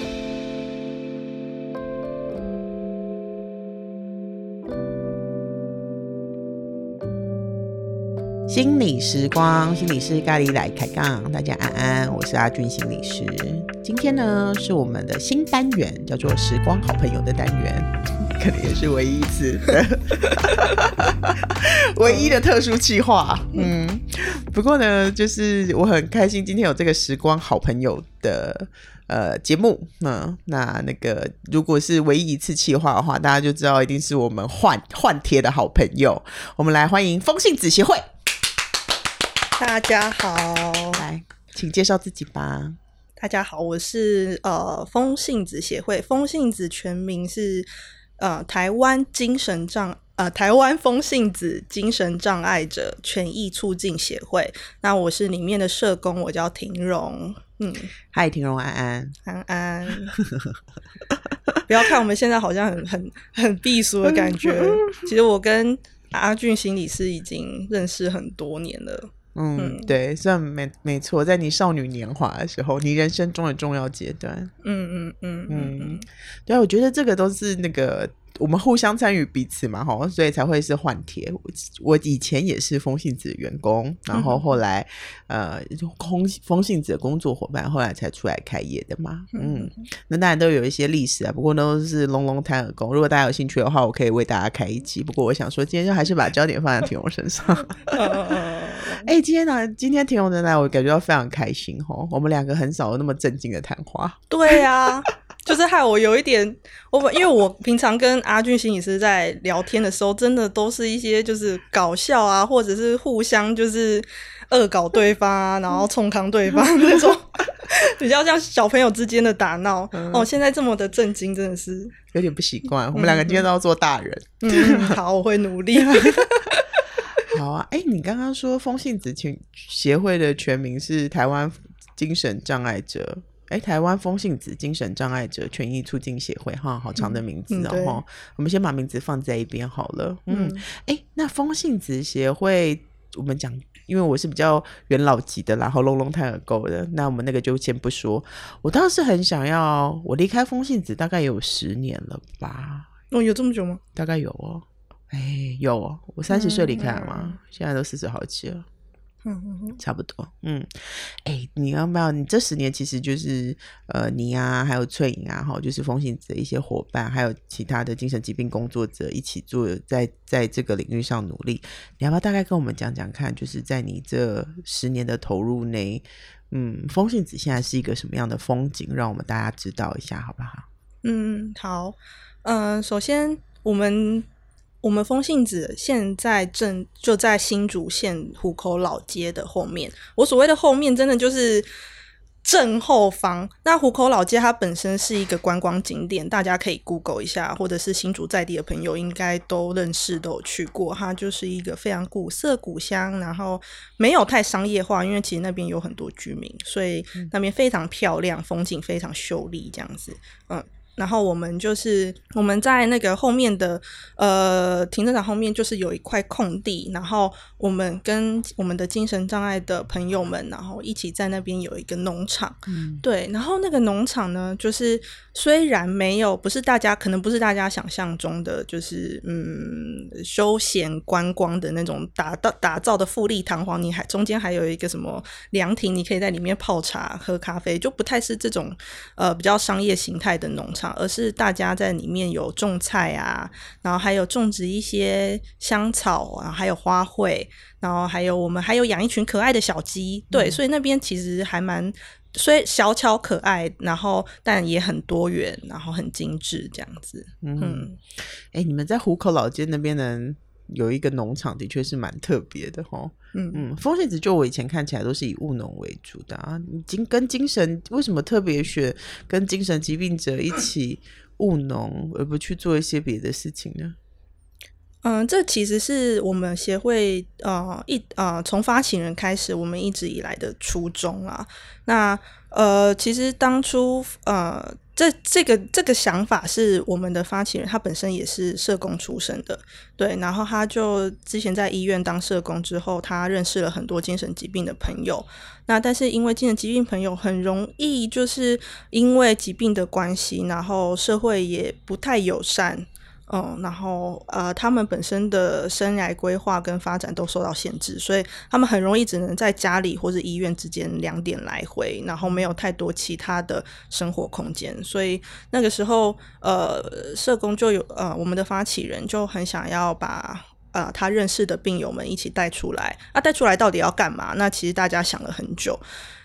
you 心理时光，心理师咖喱来开杠，大家安安，我是阿俊心理师。今天呢是我们的新单元，叫做“时光好朋友”的单元，可能也是唯一一次，唯一的特殊企划。嗯，不过呢，就是我很开心今天有这个“时光好朋友”的呃节目。嗯，那那个如果是唯一一次企划的话，大家就知道一定是我们换换贴的好朋友。我们来欢迎风信子协会。大家好，来，请介绍自己吧。大家好，我是呃风信子协会，风信子全名是呃台湾精神障呃台湾风信子精神障碍者权益促进协会。那我是里面的社工，我叫婷荣。嗯，嗨，婷荣，安安，安安。不要看我们现在好像很很很避俗的感觉，其实我跟阿俊心理师已经认识很多年了。嗯，对，算没没错，在你少女年华的时候，你人生中的重要阶段。嗯嗯嗯嗯嗯，对，我觉得这个都是那个。我们互相参与彼此嘛，哈，所以才会是换帖。我以前也是风信子的员工，然后后来、嗯、呃，风风信子的工作伙伴，后来才出来开业的嘛。嗯，嗯，那当然都有一些历史啊，不过都是 long long time ago。如果大家有兴趣的话，我可以为大家开一集。不过我想说，今天就还是把焦点放在婷蓉身上。哎、欸，今天呢，今天婷蓉能来，我感觉到非常开心吼。我们两个很少有那么正经的谈话。对呀、啊。就是害我有一点，我因为我平常跟阿俊心理师在聊天的时候，真的都是一些就是搞笑啊，或者是互相就是恶搞对方啊，然后冲康对方 那种，比较像小朋友之间的打闹。嗯、哦，现在这么的震惊，真的是有点不习惯。我们两个今天都要做大人。嗯，好，我会努力。好啊，哎、欸，你刚刚说风信子群协会的全名是台湾精神障碍者。哎，台湾风信子精神障碍者权益促进协会，哈，好长的名字哦。我们先把名字放在一边好了。嗯，哎、嗯，那风信子协会，我们讲，因为我是比较元老级的，然后 long long time ago 的，那我们那个就先不说。我倒是很想要，我离开风信子大概有十年了吧？哦，有这么久吗？大概有哦。哎，有哦，我三十岁离开了嘛，嗯、现在都四十好几了。嗯嗯嗯，差不多。嗯，哎、欸，你要不要？你这十年其实就是呃，你啊，还有翠颖啊，哈，就是风信子的一些伙伴，还有其他的精神疾病工作者一起做，在在这个领域上努力。你要不要大概跟我们讲讲看？就是在你这十年的投入内，嗯，风信子现在是一个什么样的风景？让我们大家知道一下，好不好？嗯，好。嗯、呃，首先我们。我们风信子现在正就在新竹县湖口老街的后面。我所谓的后面，真的就是正后方。那湖口老街它本身是一个观光景点，大家可以 Google 一下，或者是新竹在地的朋友应该都认识，都有去过。它就是一个非常古色古香，然后没有太商业化，因为其实那边有很多居民，所以那边非常漂亮，风景非常秀丽，这样子，嗯。然后我们就是我们在那个后面的呃停车场后面，就是有一块空地，然后我们跟我们的精神障碍的朋友们，然后一起在那边有一个农场，嗯，对，然后那个农场呢，就是虽然没有不是大家可能不是大家想象中的，就是嗯休闲观光的那种打造打造的富丽堂皇，你还中间还有一个什么凉亭，你可以在里面泡茶喝咖啡，就不太是这种呃比较商业形态的农场。而是大家在里面有种菜啊，然后还有种植一些香草啊，还有花卉，然后还有我们还有养一群可爱的小鸡，对，嗯、所以那边其实还蛮，虽然小巧可爱，然后但也很多元，然后很精致这样子。嗯，哎、欸，你们在虎口老街那边呢？有一个农场，的确是蛮特别的哈。嗯嗯，风信子就我以前看起来都是以务农为主的啊。精跟精神为什么特别选跟精神疾病者一起务农，而不去做一些别的事情呢？嗯，这其实是我们协会呃一呃从发起人开始，我们一直以来的初衷啊。那呃，其实当初呃这这个这个想法是我们的发起人，他本身也是社工出身的，对。然后他就之前在医院当社工之后，他认识了很多精神疾病的朋友。那但是因为精神疾病朋友很容易就是因为疾病的关系，然后社会也不太友善。嗯，然后呃，他们本身的生涯规划跟发展都受到限制，所以他们很容易只能在家里或者医院之间两点来回，然后没有太多其他的生活空间。所以那个时候，呃，社工就有呃，我们的发起人就很想要把呃他认识的病友们一起带出来。啊，带出来到底要干嘛？那其实大家想了很久。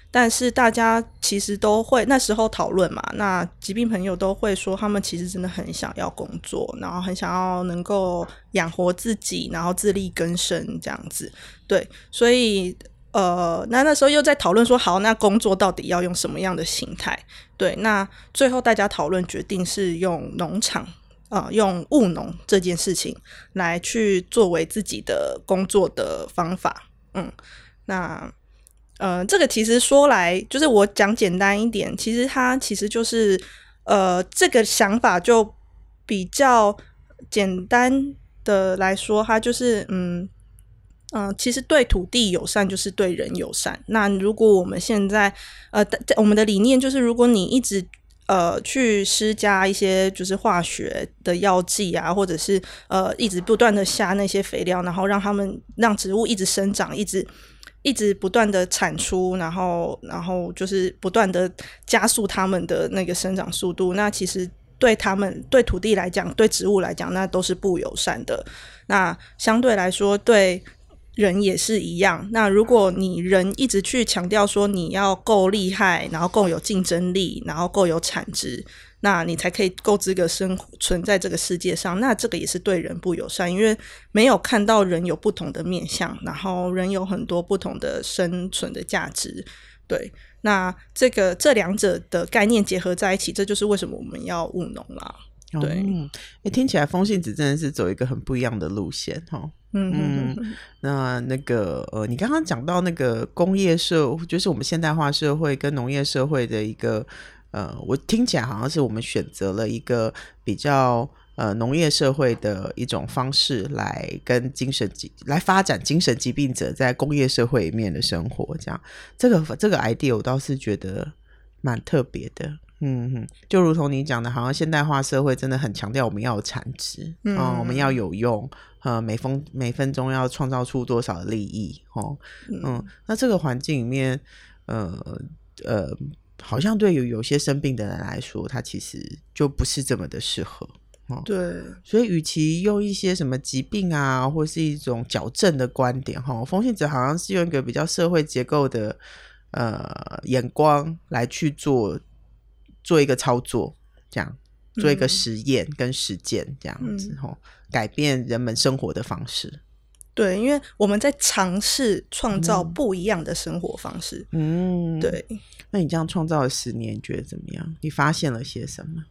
但是大家其实都会那时候讨论嘛，那疾病朋友都会说，他们其实真的很想要工作，然后很想要能够养活自己，然后自力更生这样子。对，所以呃，那那时候又在讨论说，好，那工作到底要用什么样的形态？对，那最后大家讨论决定是用农场啊、用务农这件事情来去作为自己的工作的方法。嗯，那。呃，这个其实说来，就是我讲简单一点，其实它其实就是，呃，这个想法就比较简单的来说，它就是，嗯嗯、其实对土地友善就是对人友善。那如果我们现在，呃，我们的理念就是，如果你一直呃去施加一些就是化学的药剂啊，或者是呃一直不断的下那些肥料，然后让他们让植物一直生长，一直。一直不断的产出，然后，然后就是不断的加速他们的那个生长速度。那其实对他们、对土地来讲、对植物来讲，那都是不友善的。那相对来说，对人也是一样。那如果你人一直去强调说你要够厉害，然后够有竞争力，然后够有产值。那你才可以够资格生存在这个世界上，那这个也是对人不友善，因为没有看到人有不同的面相，然后人有很多不同的生存的价值。对，那这个这两者的概念结合在一起，这就是为什么我们要务农啦。对，哎、听起来风信子真的是走一个很不一样的路线哈。嗯嗯，那那个呃，你刚刚讲到那个工业社，就是我们现代化社会跟农业社会的一个。呃，我听起来好像是我们选择了一个比较呃农业社会的一种方式来跟精神疾来发展精神疾病者在工业社会里面的生活，这样。这个这个 idea 我倒是觉得蛮特别的，嗯哼，就如同你讲的，好像现代化社会真的很强调我们要有产值，嗯、呃，我们要有用，呃，每分每分钟要创造出多少的利益，哦，嗯，嗯，那这个环境里面，呃呃。好像对于有些生病的人来说，他其实就不是这么的适合哦。对，所以与其用一些什么疾病啊，或是一种矫正的观点，哈，风信子好像是用一个比较社会结构的呃眼光来去做做一个操作，这样做一个实验跟实践这样子，改变人们生活的方式。对，因为我们在尝试创造不一样的生活方式。嗯，对。那你这样创造了十年，你觉得怎么样？你发现了些什么？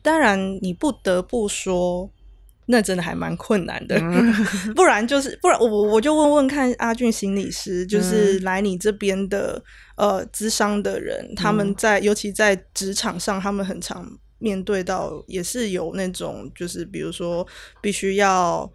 当然，你不得不说，那真的还蛮困难的。嗯、不然就是，不然我我就问问看阿俊心理师，就是来你这边的呃咨商的人，嗯、他们在尤其在职场上，他们很常面对到，也是有那种，就是比如说必须要。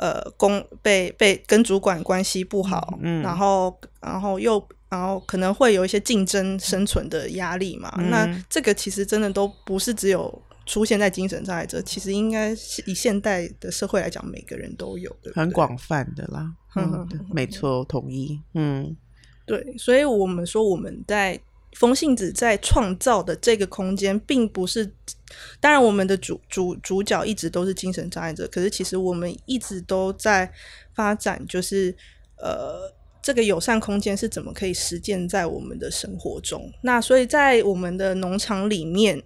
呃，公被被跟主管关系不好，嗯，然后然后又然后可能会有一些竞争生存的压力嘛。嗯、那这个其实真的都不是只有出现在精神障碍者，其实应该是以现代的社会来讲，每个人都有的，很广泛的啦。嗯，没错，同意。嗯，对，所以我们说我们在。风信子在创造的这个空间，并不是，当然我们的主主主角一直都是精神障碍者，可是其实我们一直都在发展，就是呃，这个友善空间是怎么可以实践在我们的生活中。那所以在我们的农场里面，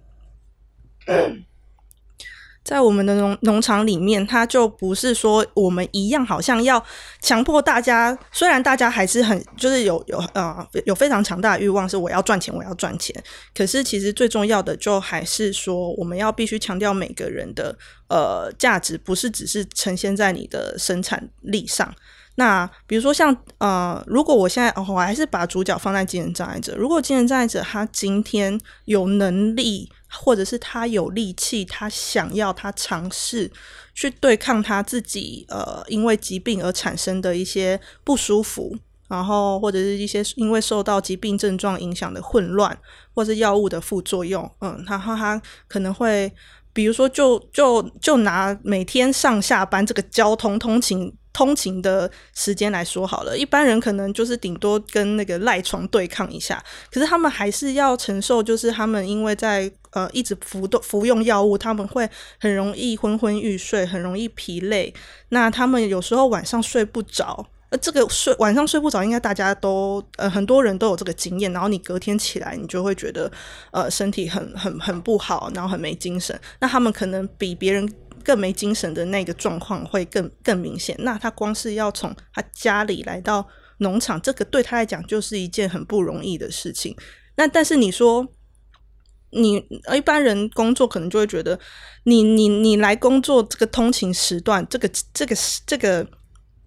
在我们的农农场里面，它就不是说我们一样，好像要强迫大家。虽然大家还是很就是有有呃有非常强大的欲望，是我要赚钱，我要赚钱。可是其实最重要的，就还是说我们要必须强调每个人的呃价值，不是只是呈现在你的生产力上。那比如说像呃，如果我现在、哦、我还是把主角放在精神障碍者，如果精神障碍者他今天有能力，或者是他有力气，他想要他尝试去对抗他自己呃因为疾病而产生的一些不舒服，然后或者是一些因为受到疾病症状影响的混乱，或是药物的副作用，嗯，然后他可能会比如说就就就拿每天上下班这个交通通勤。通勤的时间来说好了，一般人可能就是顶多跟那个赖床对抗一下，可是他们还是要承受，就是他们因为在呃一直服动服用药物，他们会很容易昏昏欲睡，很容易疲累。那他们有时候晚上睡不着，呃，这个睡晚上睡不着，应该大家都呃很多人都有这个经验。然后你隔天起来，你就会觉得呃身体很很很不好，然后很没精神。那他们可能比别人。更没精神的那个状况会更更明显。那他光是要从他家里来到农场，这个对他来讲就是一件很不容易的事情。那但是你说，你一般人工作可能就会觉得你，你你来工作这个通勤时段，这个这个这个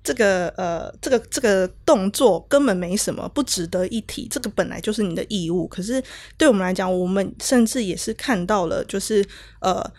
这个呃这个这个动作根本没什么，不值得一提。这个本来就是你的义务。可是对我们来讲，我们甚至也是看到了，就是呃。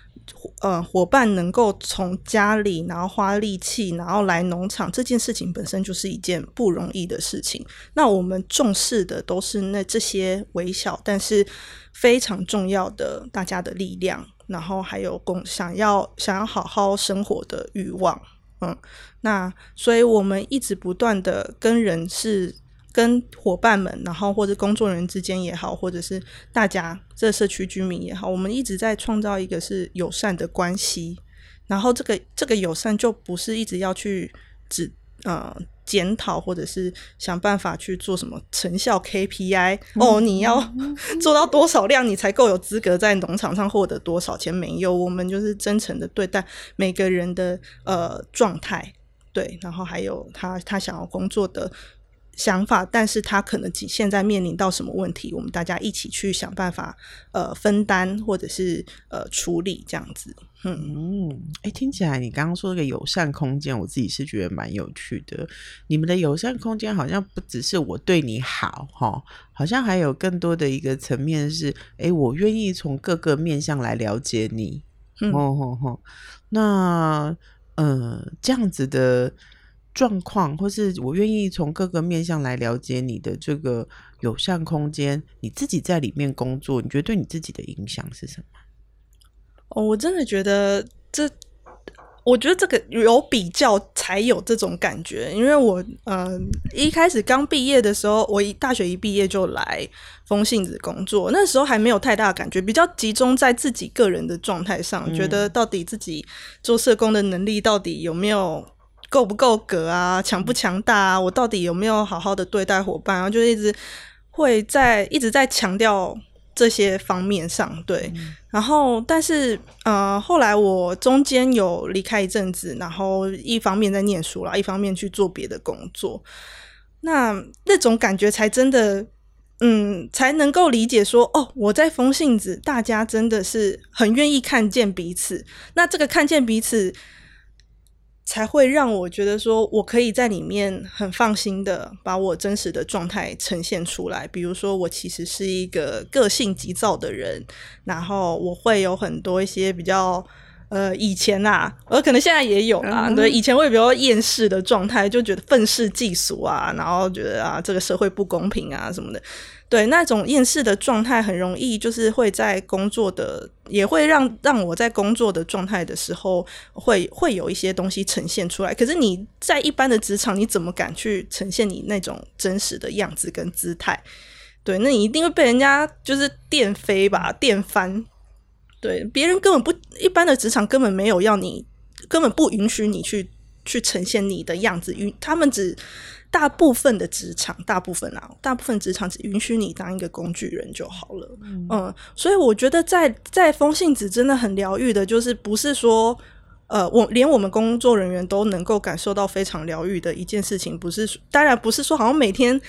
呃，伙伴能够从家里然后花力气，然后来农场，这件事情本身就是一件不容易的事情。那我们重视的都是那这些微小但是非常重要的大家的力量，然后还有共想要想要好好生活的欲望。嗯，那所以我们一直不断的跟人是。跟伙伴们，然后或者工作人员之间也好，或者是大家这社区居民也好，我们一直在创造一个是友善的关系。然后这个这个友善就不是一直要去指呃检讨，或者是想办法去做什么成效 KPI 哦，你要 做到多少量，你才够有资格在农场上获得多少钱？没有，我们就是真诚的对待每个人的呃状态，对，然后还有他他想要工作的。想法，但是他可能现在面临到什么问题，我们大家一起去想办法，呃，分担或者是呃处理这样子。嗯，哎、欸，听起来你刚刚说那个友善空间，我自己是觉得蛮有趣的。你们的友善空间好像不只是我对你好哈，好像还有更多的一个层面是，哎、欸，我愿意从各个面向来了解你。嗯吼吼吼，那呃这样子的。状况，或是我愿意从各个面向来了解你的这个友善空间，你自己在里面工作，你觉得对你自己的影响是什么？哦，我真的觉得这，我觉得这个有比较才有这种感觉，因为我呃一开始刚毕业的时候，我一大学一毕业就来风信子工作，那时候还没有太大的感觉，比较集中在自己个人的状态上，嗯、觉得到底自己做社工的能力到底有没有。够不够格啊？强不强大啊？我到底有没有好好的对待伙伴啊？就一直会在一直在强调这些方面上，对。嗯、然后，但是呃，后来我中间有离开一阵子，然后一方面在念书啦，一方面去做别的工作。那那种感觉才真的，嗯，才能够理解说，哦，我在风信子，大家真的是很愿意看见彼此。那这个看见彼此。才会让我觉得说，我可以在里面很放心的把我真实的状态呈现出来。比如说，我其实是一个个性急躁的人，然后我会有很多一些比较呃以前啊，我可能现在也有啦。嗯、对，以前会比较厌世的状态，就觉得愤世嫉俗啊，然后觉得啊这个社会不公平啊什么的。对，那种厌世的状态很容易，就是会在工作的，也会让让我在工作的状态的时候，会会有一些东西呈现出来。可是你在一般的职场，你怎么敢去呈现你那种真实的样子跟姿态？对，那你一定会被人家就是电飞吧，电翻。对，别人根本不，一般的职场根本没有要你，根本不允许你去去呈现你的样子，与他们只。大部分的职场，大部分啊，大部分职场只允许你当一个工具人就好了。嗯，嗯，所以我觉得在在风信子真的很疗愈的，就是不是说，呃，我连我们工作人员都能够感受到非常疗愈的一件事情，不是，当然不是说好像每天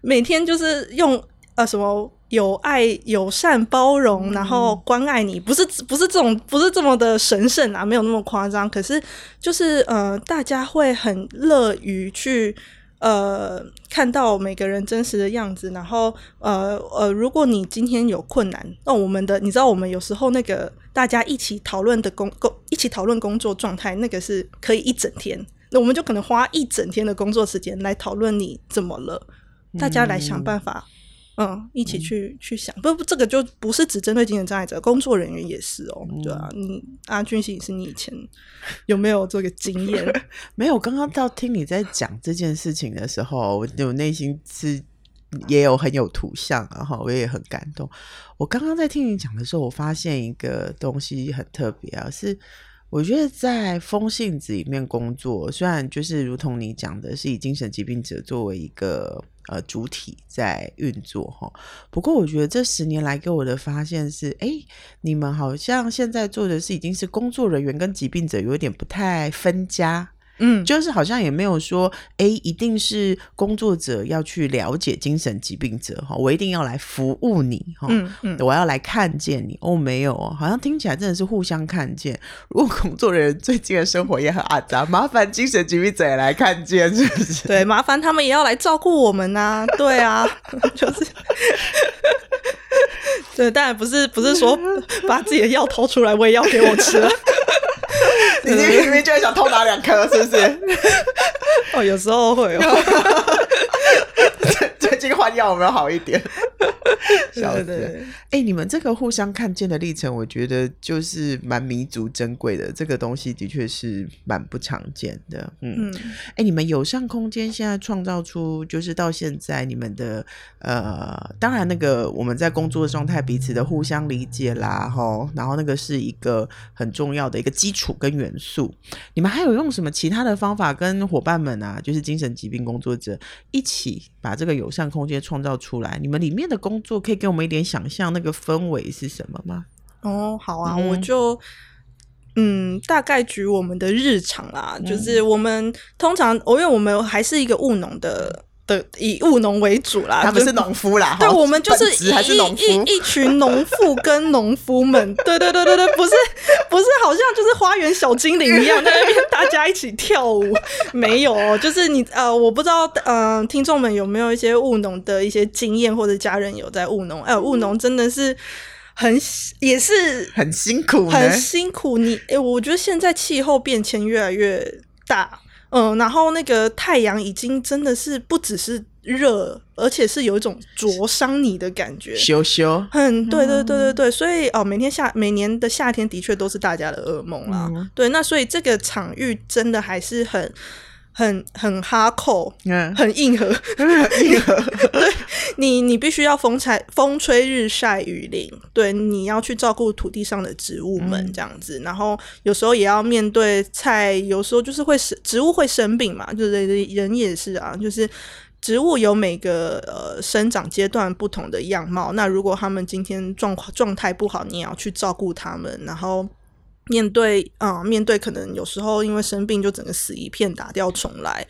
每天就是用呃什么。友爱、友善、包容，然后关爱你，不是不是这种，不是这么的神圣啊，没有那么夸张。可是就是呃，大家会很乐于去呃看到每个人真实的样子，然后呃呃，如果你今天有困难，那我们的你知道，我们有时候那个大家一起讨论的工工，一起讨论工作状态，那个是可以一整天，那我们就可能花一整天的工作时间来讨论你怎么了，大家来想办法。嗯，一起去、嗯、去想，不不，这个就不是只针对精神障碍者，工作人员也是哦。嗯、对啊，你阿俊心是你以前有没有这个经验？没有，刚刚到听你在讲这件事情的时候，我我内心是也有很有图像，然后我也很感动。我刚刚在听你讲的时候，我发现一个东西很特别啊，是。我觉得在风信子里面工作，虽然就是如同你讲的，是以精神疾病者作为一个呃主体在运作哈。不过，我觉得这十年来给我的发现是，哎，你们好像现在做的是已经是工作人员跟疾病者有点不太分家。嗯，就是好像也没有说，哎，一定是工作者要去了解精神疾病者哈，我一定要来服务你哈，嗯嗯，我要来看见你哦，没有哦，好像听起来真的是互相看见。如果工作人员最近的生活也很阿杂，麻烦精神疾病者也来看见，是不是？对，麻烦他们也要来照顾我们呐、啊，对啊，就是，对，当然不是不是说把自己的药掏出来喂药给我吃了。你明明就会想偷拿两颗，是不是？哦，有时候会哦。最近换药有没有好一点？小子，哎、欸，你们这个互相看见的历程，我觉得就是蛮弥足珍贵的。这个东西的确是蛮不常见的。嗯，哎、欸，你们友善空间现在创造出，就是到现在你们的呃，当然那个我们在工作状态彼此的互相理解啦，吼，然后那个是一个很重要的一个基础跟元素。你们还有用什么其他的方法跟伙伴们啊，就是精神疾病工作者一起把这个友善空间创造出来？你们里面的工作可以给我们一点想象，那个氛围是什么吗？哦，好啊，嗯、我就嗯，大概举我们的日常啦，嗯、就是我们通常，因为我们还是一个务农的。的以务农为主啦，他们是农夫啦。对，我们就是一一一群农妇跟农夫们。对对对对对，不是，好像就是花园小精灵一样，在那边大家一起跳舞。没有，就是你呃，我不知道呃，听众们有没有一些务农的一些经验，或者家人有在务农？哎、呃，务农真的是很也是很辛苦，很辛苦。你哎、欸，我觉得现在气候变迁越来越大。嗯，然后那个太阳已经真的是不只是热，而且是有一种灼伤你的感觉，羞羞。嗯，对对对对对，所以哦，每天夏每年的夏天的确都是大家的噩梦啦。嗯、对，那所以这个场域真的还是很。很很哈扣，嗯，很硬核，硬核。对，你，你必须要风采风吹日晒雨淋，对，你要去照顾土地上的植物们这样子，嗯、然后有时候也要面对菜，有时候就是会生植物会生病嘛，就是人也是啊，就是植物有每个呃生长阶段不同的样貌，那如果他们今天状况状态不好，你也要去照顾他们，然后。面对啊、面对可能有时候因为生病就整个死一片，打掉重来。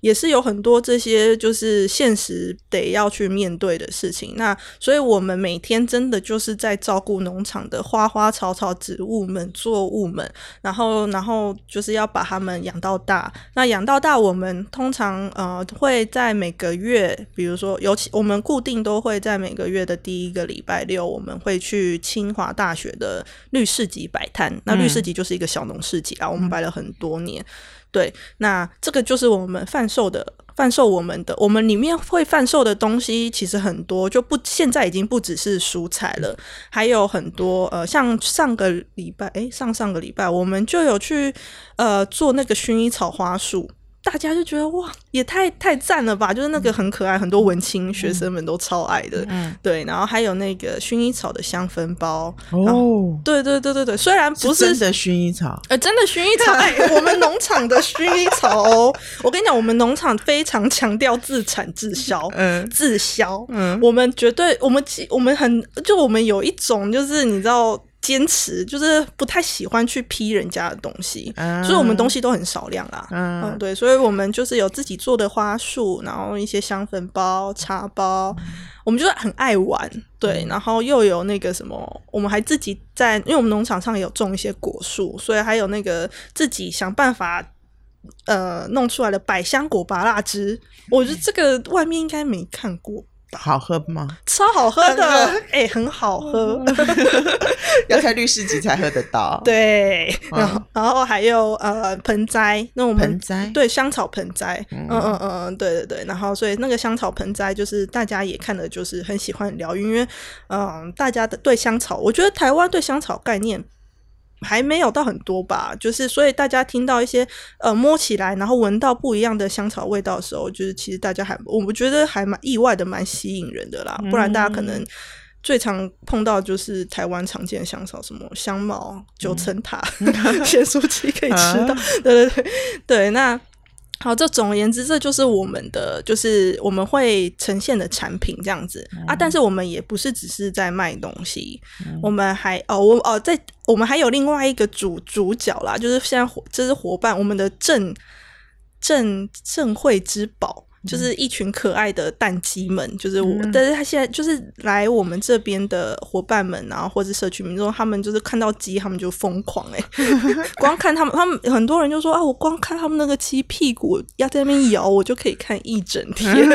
也是有很多这些就是现实得要去面对的事情。那所以我们每天真的就是在照顾农场的花花草草、植物们、作物们，然后然后就是要把它们养到大。那养到大，我们通常呃会在每个月，比如说尤其我们固定都会在每个月的第一个礼拜六，我们会去清华大学的绿市集摆摊。那绿市集就是一个小农市集啊，我们摆了很多年。对，那这个就是我们贩售的，贩售我们的，我们里面会贩售的东西其实很多，就不现在已经不只是蔬菜了，还有很多呃，像上个礼拜，诶，上上个礼拜我们就有去呃做那个薰衣草花束。大家就觉得哇，也太太赞了吧！就是那个很可爱，很多文青学生们都超爱的。嗯，对，然后还有那个薰衣草的香氛包。哦，对对对对对，虽然不是，是真的薰衣草，呃，真的薰衣草。哎，我们农场的薰衣草哦，我跟你讲，我们农场非常强调自产自销，嗯，自销。嗯，我们绝对，我们我们很，就我们有一种，就是你知道。坚持就是不太喜欢去批人家的东西，嗯、所以我们东西都很少量啦。嗯，嗯，对，所以我们就是有自己做的花束，然后一些香粉包、茶包，嗯、我们就是很爱玩。对，然后又有那个什么，我们还自己在，因为我们农场上也有种一些果树，所以还有那个自己想办法呃弄出来的百香果拔蜡汁。我觉得这个外面应该没看过。好喝吗？超好喝的，哎、欸，很好喝，要在绿市集才喝得到。对，然后、嗯、然后还有呃盆栽，那种盆栽，对，香草盆栽，嗯。嗯嗯，对对对，然后所以那个香草盆栽就是大家也看的就是很喜欢很疗愈，因为嗯、呃，大家的对香草，我觉得台湾对香草概念。还没有到很多吧，就是所以大家听到一些呃摸起来，然后闻到不一样的香草味道的时候，就是其实大家还我们觉得还蛮意外的，蛮吸引人的啦。不然大家可能最常碰到就是台湾常见的香草，什么香茅、九层塔、咸酥鸡可以吃到，对对对对，那。好，这总而言之，这就是我们的，就是我们会呈现的产品这样子、嗯、啊。但是我们也不是只是在卖东西，嗯、我们还哦，我哦，在我们还有另外一个主主角啦，就是现在这是伙伴，我们的正正正会之宝。就是一群可爱的蛋鸡们，就是我，嗯、但是他现在就是来我们这边的伙伴们，然后或者社区民众，他们就是看到鸡，他们就疯狂哎、欸，光看他们，他们很多人就说啊，我光看他们那个鸡屁股要在那边摇，我就可以看一整天。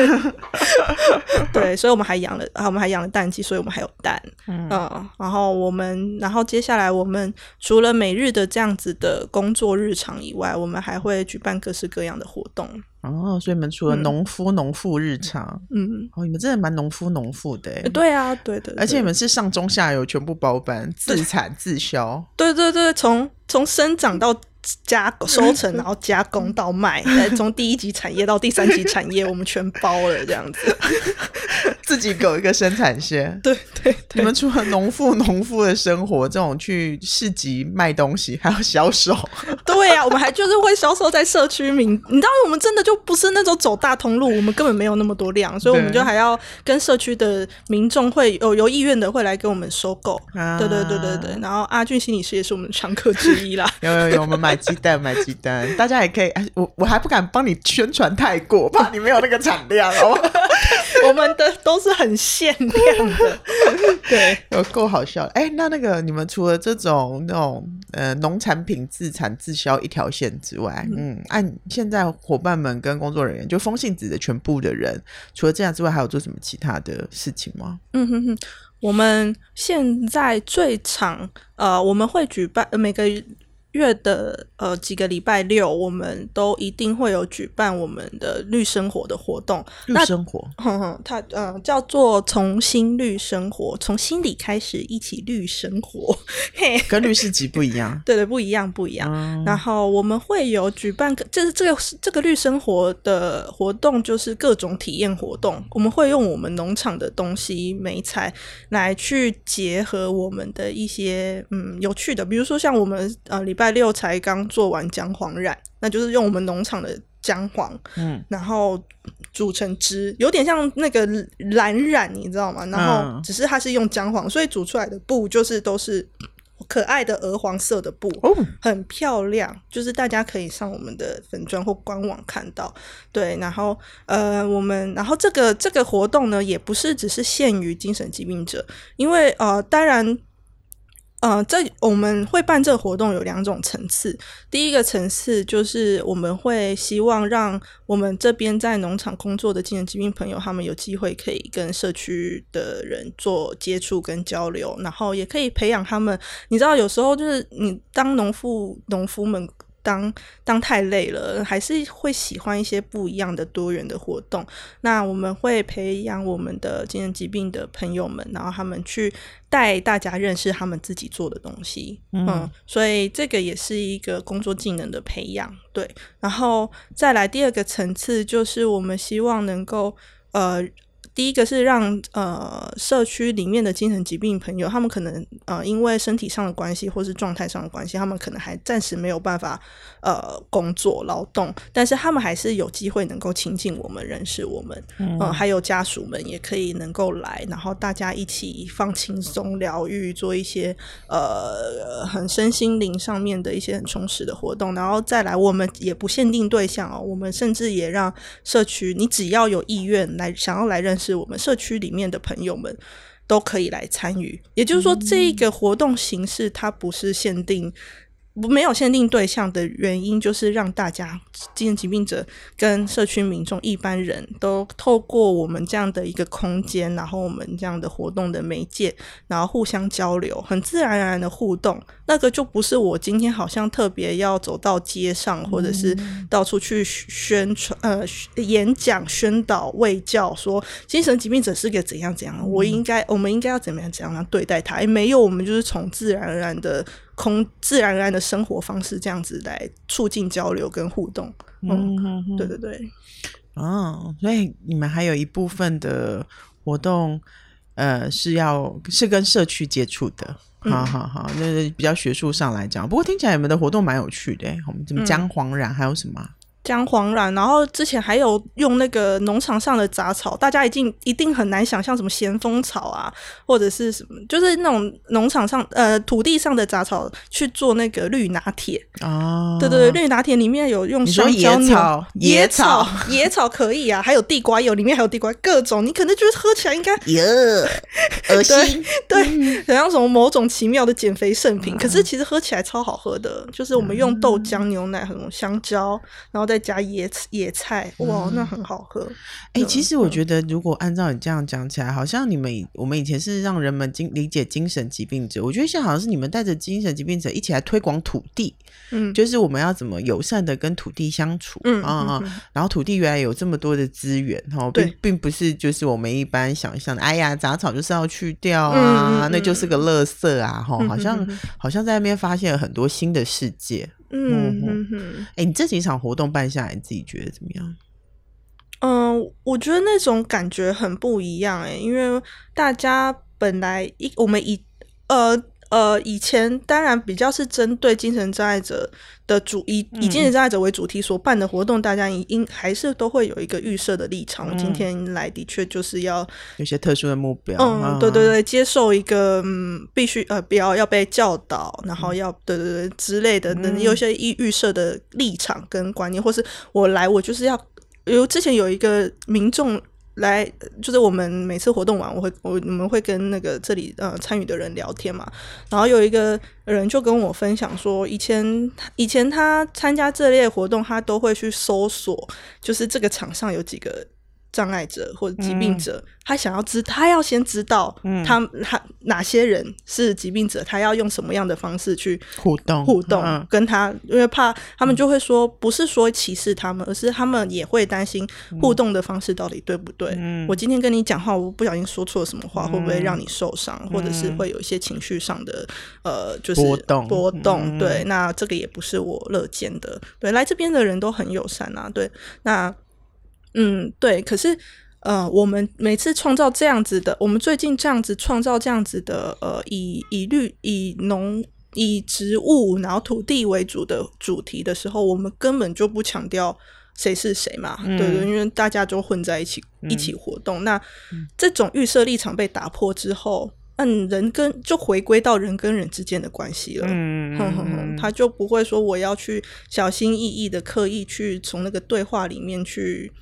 对，所以我们还养了，啊，我们还养了蛋鸡，所以我们还有蛋，嗯，嗯，然后我们，然后接下来我们除了每日的这样子的工作日常以外，我们还会举办各式各样的活动。哦，所以你们除了农夫农妇日常，嗯，哦，你们真的蛮农夫农妇的，对啊，对的，而且你们是上中下游全部包办，自产自销，对对对，从从生长到。加收成，然后加工到卖，从第一级产业到第三级产业，我们全包了这样子。自己搞一个生产线，对对。你们除了农妇农妇的生活，这种去市集卖东西，还要销售。对呀、啊，我们还就是会销售在社区民，你知道，我们真的就不是那种走大通路，我们根本没有那么多量，所以我们就还要跟社区的民众会有有意愿的会来给我们收购。啊、对对对对对。然后阿俊心理师也是我们的常客之一啦。有有有，我们买。买鸡蛋，买鸡蛋，大家也可以。我我还不敢帮你宣传太过，怕你没有那个产量哦。我们的都是很限量的，对，有够好笑。哎、欸，那那个你们除了这种那种呃农产品自产自销一条线之外，嗯，按、现在伙伴们跟工作人员，就风信子的全部的人，除了这样之外，还有做什么其他的事情吗？嗯哼哼，我们现在最常呃，我们会举办每个。月的呃几个礼拜六，我们都一定会有举办我们的绿生活的活动。绿生活，哼哼，它呃叫做重新绿生活，从心里开始一起绿生活。嘿，跟绿市集不一样，对对，不一样不一样。嗯、然后我们会有举办，就是这个这个绿生活的活动，就是各种体验活动。我们会用我们农场的东西、美材来去结合我们的一些嗯有趣的，比如说像我们呃礼拜。六才刚做完姜黄染，那就是用我们农场的姜黄，嗯，然后煮成汁，有点像那个蓝染，你知道吗？然后只是它是用姜黄，所以煮出来的布就是都是可爱的鹅黄色的布，哦，很漂亮。就是大家可以上我们的粉砖或官网看到。对，然后呃，我们然后这个这个活动呢，也不是只是限于精神疾病者，因为呃，当然。呃，这我们会办这个活动有两种层次。第一个层次就是我们会希望让我们这边在农场工作的精神疾病朋友，他们有机会可以跟社区的人做接触跟交流，然后也可以培养他们。你知道，有时候就是你当农妇农夫们。当当太累了，还是会喜欢一些不一样的多元的活动。那我们会培养我们的精神疾病的朋友们，然后他们去带大家认识他们自己做的东西。嗯，嗯，所以这个也是一个工作技能的培养。对，然后再来第二个层次，就是我们希望能够呃。第一个是让呃社区里面的精神疾病朋友，他们可能呃因为身体上的关系或是状态上的关系，他们可能还暂时没有办法呃工作劳动，但是他们还是有机会能够亲近我们、认识我们，嗯、呃，还有家属们也可以能够来，然后大家一起放轻松、疗愈，做一些呃很身心灵上面的一些很充实的活动，然后再来，我们也不限定对象哦，我们甚至也让社区，你只要有意愿来想要来认识。是我们社区里面的朋友们都可以来参与，也就是说，这一个活动形式它不是限定。没有限定对象的原因，就是让大家精神疾病者跟社区民众一般人都透过我们这样的一个空间，然后我们这样的活动的媒介，然后互相交流，很自然而然的互动。那个就不是我今天好像特别要走到街上，或者是到处去宣传、呃演讲、宣导、卫教，说精神疾病者是个怎样怎样，我应该我们应该要怎么样怎样来对待他？诶，没有，我们就是从自然而然的。空自然而然的生活方式，这样子来促进交流跟互动。嗯，对对对。哦，所以你们还有一部分的活动，呃，是要是跟社区接触的。好好好，那比较学术上来讲，不过听起来你们的活动蛮有趣的。我们怎么姜黄染还有什么？姜黄染，然后之前还有用那个农场上的杂草，大家一定一定很难想象什么咸丰草啊，或者是什么，就是那种农场上呃土地上的杂草去做那个绿拿铁。哦，对对对，绿拿铁里面有用香蕉野草，野草野草可以啊，还有地瓜油，里面还有地瓜，各种你可能觉得喝起来应该耶恶心，对，对 好像什么某种奇妙的减肥圣品，嗯、可是其实喝起来超好喝的，就是我们用豆浆、牛奶、很多香蕉，然后再。再加野野菜，哇，那很好喝。哎、嗯欸，其实我觉得，如果按照你这样讲起来，好像你们我们以前是让人们精理解精神疾病者，我觉得现在好像是你们带着精神疾病者一起来推广土地，嗯，就是我们要怎么友善的跟土地相处，嗯啊，然后土地原来有这么多的资源，哈，并并不是就是我们一般想象的，哎呀，杂草就是要去掉啊，嗯、那就是个垃圾啊，哈，好像、嗯、好像在那边发现了很多新的世界。嗯哼哼，哎、欸，你这几场活动办下来，你自己觉得怎么样？嗯、呃，我觉得那种感觉很不一样哎、欸，因为大家本来一我们一呃。呃，以前当然比较是针对精神障碍者的主以以精神障碍者为主题所办的活动，嗯、大家应还是都会有一个预设的立场。嗯、今天来的确就是要有些特殊的目标，嗯，对对对，接受一个嗯，必须呃，不要要被教导，然后要、嗯、对对对之类的，嗯、有些预预设的立场跟观念，或是我来我就是要，有之前有一个民众。来，就是我们每次活动完，我会我我们会跟那个这里呃参与的人聊天嘛，然后有一个人就跟我分享说，以前以前他参加这类活动，他都会去搜索，就是这个场上有几个。障碍者或者疾病者，嗯、他想要知，他要先知道他，他他哪些人是疾病者，他要用什么样的方式去互动互动，跟他，因为怕他们就会说，不是说歧视他们，而是他们也会担心互动的方式到底对不对？嗯、我今天跟你讲话，我不小心说错了什么话，嗯、会不会让你受伤，嗯、或者是会有一些情绪上的呃，就是波动波动？对，那这个也不是我乐见的。对，来这边的人都很友善啊。对，那。嗯，对。可是，呃，我们每次创造这样子的，我们最近这样子创造这样子的，呃，以以绿、以农、以植物，然后土地为主的主题的时候，我们根本就不强调谁是谁嘛，嗯、对对，因为大家就混在一起一起活动。嗯、那这种预设立场被打破之后，嗯，人跟就回归到人跟人之间的关系了。嗯哼哼哼，他就不会说我要去小心翼翼的刻意去从那个对话里面去。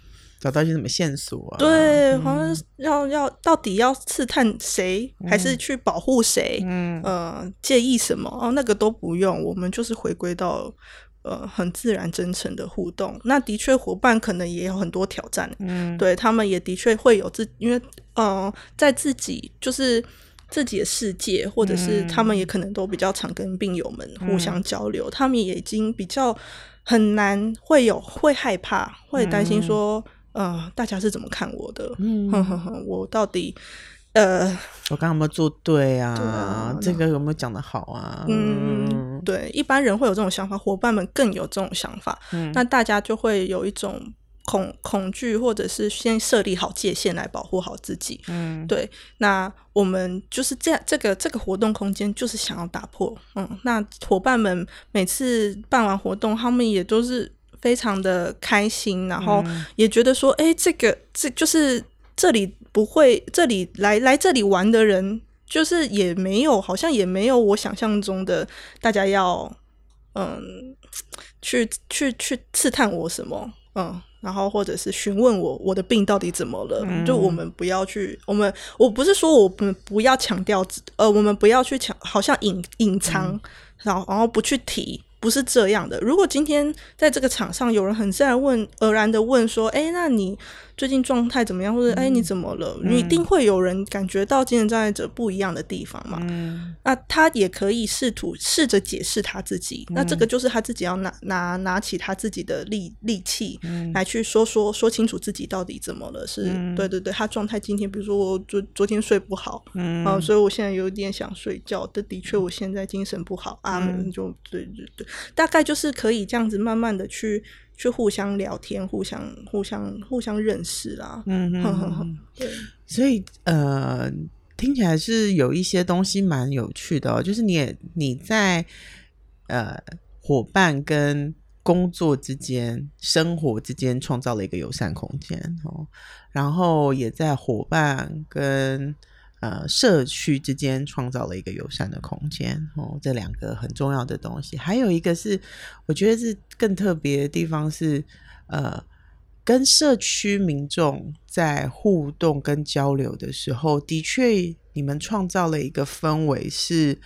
找到一些什么线索啊？对，好像要要到底要刺探谁，嗯、还是去保护谁？嗯，呃，介意什么？哦，那个都不用，我们就是回归到呃很自然真诚的互动。那的确，伙伴可能也有很多挑战。嗯，对他们也的确会有自，因为呃，在自己就是。自己的世界，或者是他们也可能都比较常跟病友们互相交流，嗯、他们也已经比较很难会有会害怕，会担心说，嗯、呃，大家是怎么看我的？嗯哼哼哼，我到底。呃，我刚刚有没有做对啊？对啊，这个有没有讲得好啊？嗯，对，一般人会有这种想法，伙伴们更有这种想法。嗯，那大家就会有一种恐恐惧，或者是先设立好界限来保护好自己。嗯，对。那我们就是这样，这个这个活动空间就是想要打破。嗯，那伙伴们每次办完活动，他们也都是非常的开心，然后也觉得说，哎、欸，这个这就是这里。不会，这里来来这里玩的人，就是也没有，好像也没有我想象中的，大家要嗯，去去去刺探我什么，嗯，然后或者是询问我我的病到底怎么了，嗯、就我们不要去，我们我不是说我们不要强调，呃，我们不要去强，好像隐隐藏，然后、嗯、然后不去提。不是这样的。如果今天在这个场上有人很自然问、愕然的问说：“哎，那你最近状态怎么样？或者哎，你怎么了？”你一定会有人感觉到精神障碍者不一样的地方嘛？嗯，那他也可以试图试着解释他自己。那这个就是他自己要拿拿拿起他自己的力力气来去说说说清楚自己到底怎么了。是对对对，他状态今天，比如说我昨昨天睡不好，嗯，啊，所以我现在有点想睡觉。的的确，我现在精神不好啊，就对对对。大概就是可以这样子慢慢的去去互相聊天，互相互相互相认识啦。嗯嗯，对。所以呃，听起来是有一些东西蛮有趣的哦。就是你也你在呃伙伴跟工作之间、生活之间创造了一个友善空间哦，然后也在伙伴跟。呃，社区之间创造了一个友善的空间哦，这两个很重要的东西。还有一个是，我觉得是更特别的地方是，呃，跟社区民众在互动跟交流的时候，的确你们创造了一个氛围，是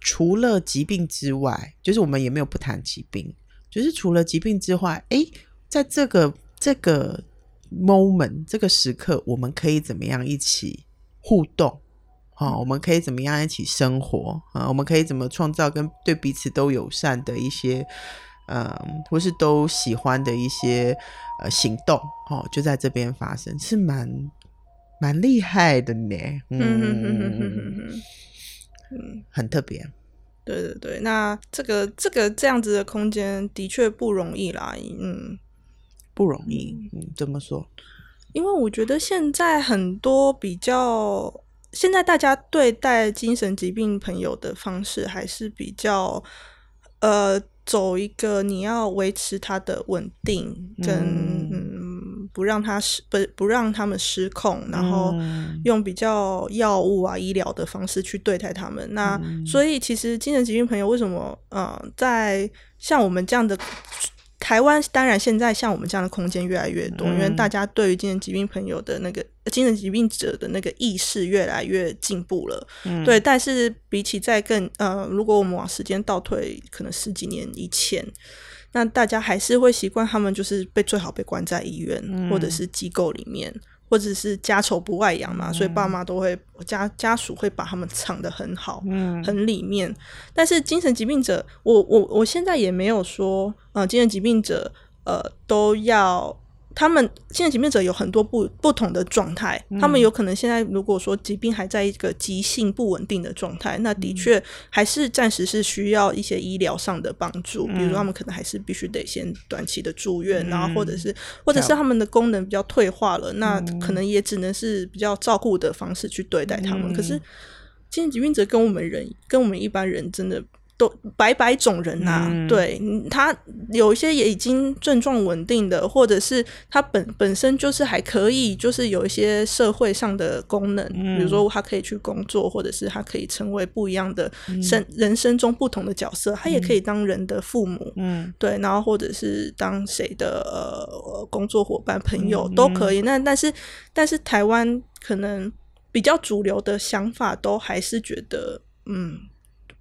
除了疾病之外，就是我们也没有不谈疾病，就是除了疾病之外，诶，在这个这个 moment 这个时刻，我们可以怎么样一起？互动，好、哦，我们可以怎么样一起生活啊？我们可以怎么创造跟对彼此都友善的一些，嗯、呃，或是都喜欢的一些呃行动，哦，就在这边发生，是蛮蛮厉害的呢。嗯嗯嗯嗯，很特别。对对对，那这个这个这样子的空间的确不容易啦。嗯，不容易。嗯，怎么说？因为我觉得现在很多比较，现在大家对待精神疾病朋友的方式还是比较，呃，走一个你要维持他的稳定，跟嗯，嗯不让他失不不让他们失控，然后用比较药物啊医疗的方式去对待他们。那所以其实精神疾病朋友为什么呃在像我们这样的。台湾当然现在像我们这样的空间越来越多，嗯、因为大家对于精神疾病朋友的那个精神疾病者的那个意识越来越进步了。嗯，对。但是比起在更呃，如果我们往时间倒退，可能十几年以前，那大家还是会习惯他们就是被最好被关在医院、嗯、或者是机构里面。或者是家丑不外扬嘛，嗯、所以爸妈都会家家属会把他们藏得很好，嗯，很里面。但是精神疾病者，我我我现在也没有说，呃，精神疾病者，呃，都要。他们现在疾病者有很多不不同的状态，嗯、他们有可能现在如果说疾病还在一个急性不稳定的状态，那的确还是暂时是需要一些医疗上的帮助，嗯、比如说他们可能还是必须得先短期的住院，嗯、然后或者是或者是他们的功能比较退化了，嗯、那可能也只能是比较照顾的方式去对待他们。嗯、可是精神疾病者跟我们人跟我们一般人真的。都百百种人呐、啊，嗯、对他有一些也已经症状稳定的，或者是他本本身就是还可以，就是有一些社会上的功能，嗯、比如说他可以去工作，或者是他可以成为不一样的生、嗯、人生中不同的角色，他也可以当人的父母，嗯，对，然后或者是当谁的呃工作伙伴、朋友都可以。嗯、那但是但是台湾可能比较主流的想法都还是觉得，嗯。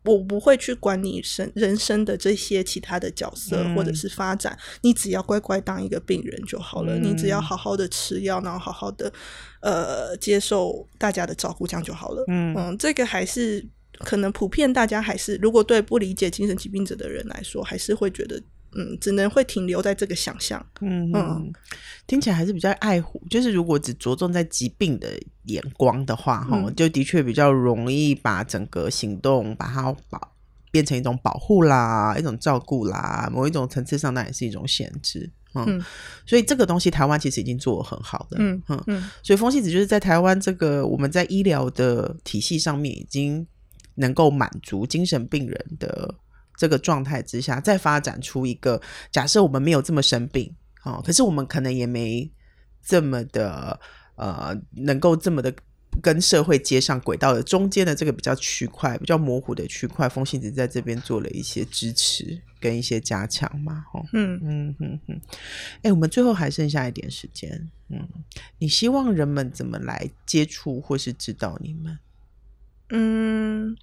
我不会去管你生人生的这些其他的角色或者是发展，嗯、你只要乖乖当一个病人就好了，嗯、你只要好好的吃药，然后好好的呃接受大家的照顾，这样就好了。嗯嗯，这个还是可能普遍大家还是，如果对不理解精神疾病者的人来说，还是会觉得。嗯，只能会停留在这个想象。嗯嗯，听起来还是比较爱护。就是如果只着重在疾病的眼光的话，哈、嗯，就的确比较容易把整个行动把它保变成一种保护啦，一种照顾啦，某一种层次上那也是一种限制。嗯，嗯，所以这个东西台湾其实已经做得很好的。嗯嗯嗯，所以风信子就是在台湾这个我们在医疗的体系上面已经能够满足精神病人的。这个状态之下，再发展出一个假设，我们没有这么生病，哦，可是我们可能也没这么的呃，能够这么的跟社会接上轨道的中间的这个比较区块、比较模糊的区块，风信子在这边做了一些支持跟一些加强嘛，哦，嗯嗯嗯嗯，哎，我们最后还剩下一点时间，嗯，你希望人们怎么来接触或是知道你们？嗯。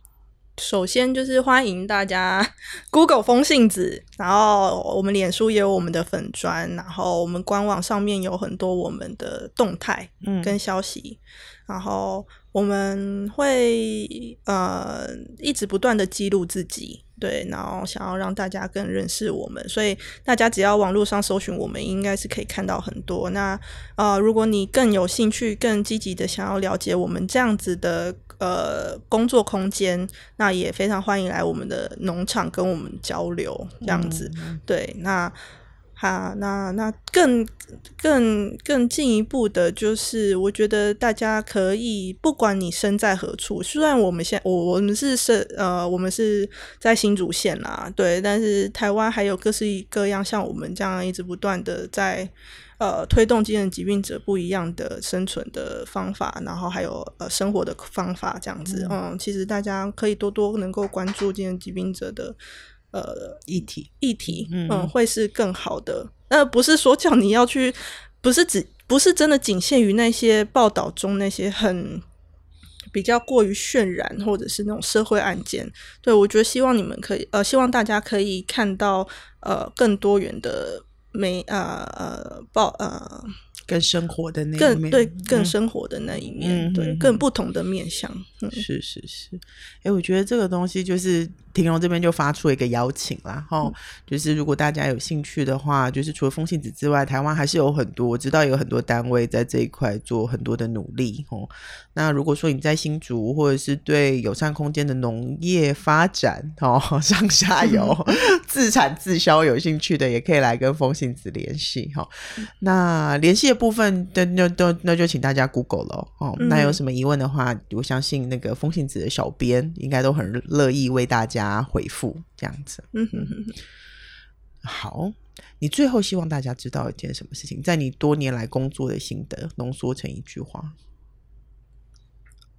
首先就是欢迎大家 Google 风信子，然后我们脸书也有我们的粉砖，然后我们官网上面有很多我们的动态跟消息，嗯、然后我们会呃一直不断的记录自己，对，然后想要让大家更认识我们，所以大家只要网络上搜寻我们，应该是可以看到很多。那呃，如果你更有兴趣、更积极的想要了解我们这样子的。呃，工作空间，那也非常欢迎来我们的农场跟我们交流，这样子。嗯、对，那哈，那那更更更进一步的，就是我觉得大家可以，不管你身在何处，虽然我们现我我们是是呃，我们是在新竹县啦，对，但是台湾还有各式各样像我们这样一直不断的在。呃，推动精神疾病者不一样的生存的方法，然后还有呃生活的方法，这样子，嗯，嗯，其实大家可以多多能够关注精神疾病者的呃议题议题，嗯，嗯，会是更好的。那，不是说叫你要去，不是只不是真的仅限于那些报道中那些很比较过于渲染或者是那种社会案件。对，我觉得希望你们可以呃，希望大家可以看到呃更多元的。美呃呃报呃更生活的那一面，更对更生活的那一面，嗯、对、嗯、更不同的面向。嗯、是是是，哎，我觉得这个东西就是。庭荣这边就发出一个邀请啦，哈、嗯，就是如果大家有兴趣的话，就是除了风信子之外，台湾还是有很多，我知道有很多单位在这一块做很多的努力，哦，那如果说你在新竹或者是对友善空间的农业发展，哦，上下游 自产自销有兴趣的，也可以来跟风信子联系，哈、嗯。那联系的部分，那那那那就请大家 Google 了，哦，那有什么疑问的话，我相信那个风信子的小编应该都很乐意为大家。回复这样子，嗯哼哼，好，你最后希望大家知道一件什么事情？在你多年来工作的心得，浓缩成一句话。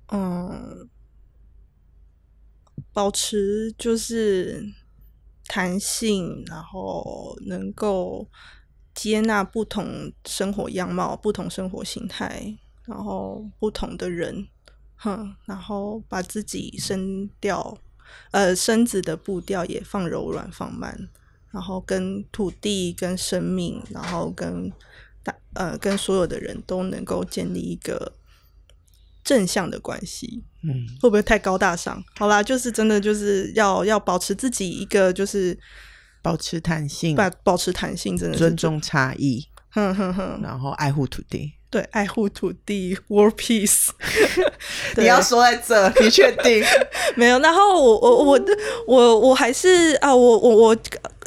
嗯，保持就是弹性，然后能够接纳不同生活样貌、不同生活形态，然后不同的人，哼，然后把自己升调。呃，身子的步调也放柔软、放慢，然后跟土地、跟生命，然后跟大呃，跟所有的人都能够建立一个正向的关系。嗯，会不会太高大上？好啦，就是真的，就是要要保持自己一个，就是保持弹性，保保持弹性，真的尊重差异，哼哼哼，然后爱护土地。对，爱护土地，World Peace。你要说在这，你确定？没有。然后我我我我我还是啊，我我我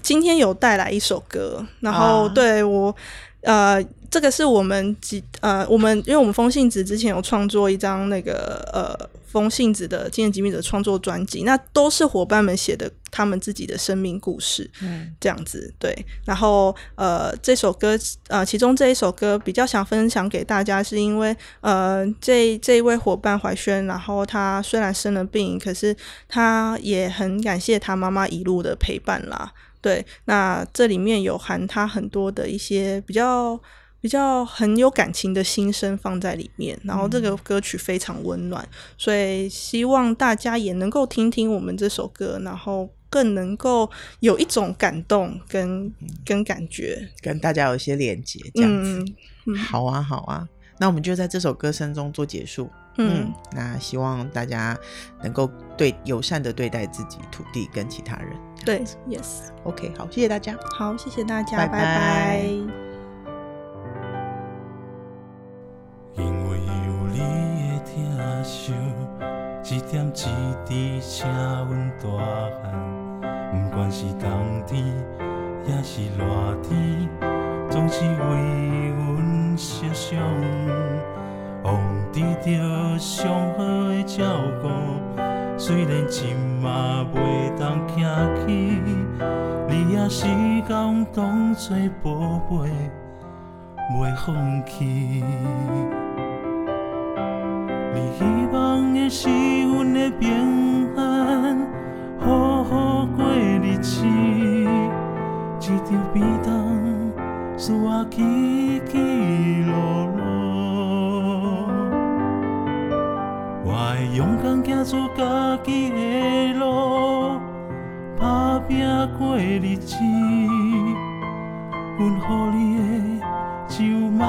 今天有带来一首歌，然后对我呃。这个是我们几呃，我们因为我们风信子之前有创作一张那个呃风信子的精神疾病者创作专辑，那都是伙伴们写的他们自己的生命故事，嗯，这样子对。然后呃这首歌呃其中这一首歌比较想分享给大家，是因为呃这这一位伙伴怀轩，然后他虽然生了病，可是他也很感谢他妈妈一路的陪伴啦。对，那这里面有含他很多的一些比较。比较很有感情的心声放在里面，然后这个歌曲非常温暖，嗯、所以希望大家也能够听听我们这首歌，然后更能够有一种感动跟、嗯、跟感觉，跟大家有一些连接，这样子。嗯嗯、好啊，好啊，那我们就在这首歌声中做结束。嗯，嗯，那希望大家能够对友善的对待自己、土地跟其他人。对，Yes，OK，、okay, 好，谢谢大家。好，谢谢大家，拜拜。拜拜疼惜，一点一滴请阮大汉，不管是冬天也是热天，总是为阮设想。皇帝着上好的照顾，虽然今嘛袂当客气，你也是甲阮当作宝贝，袂放弃。你希望的是阮的平安，好好过日子。一张便当，使我起起落落。我会勇敢走出家己的路，打拼过日子。阮予你的就莫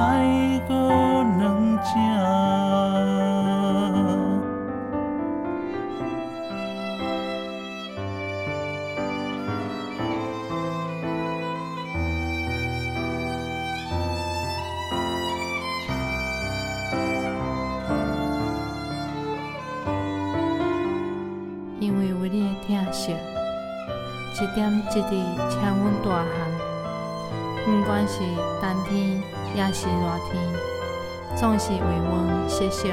点滴请阮大汉，不管是冬天也是热天，总是为阮设想。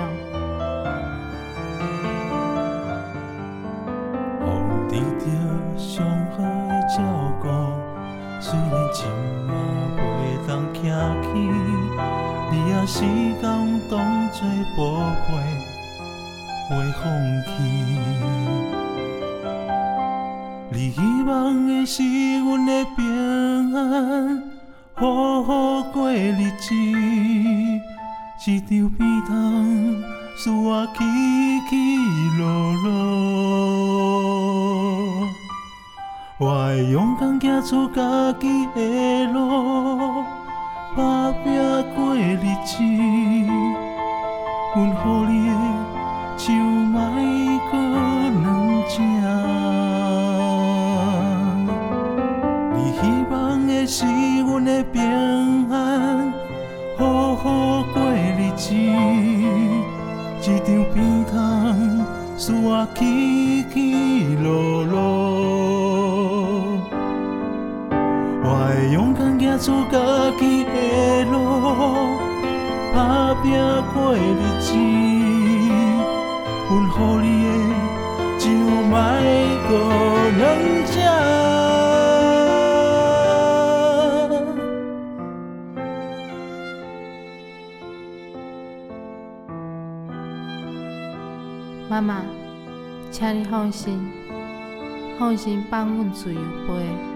皇帝着上好的照顾，虽然钱嘛袂当客气，你也是甲阮当作宝贝，袂放一张便当，使我起起落落。我会勇敢走出家己的路，打拼过日子。我起起落落。我会勇敢走自己的路，打拼过日请你放心，放心放阮自由飞。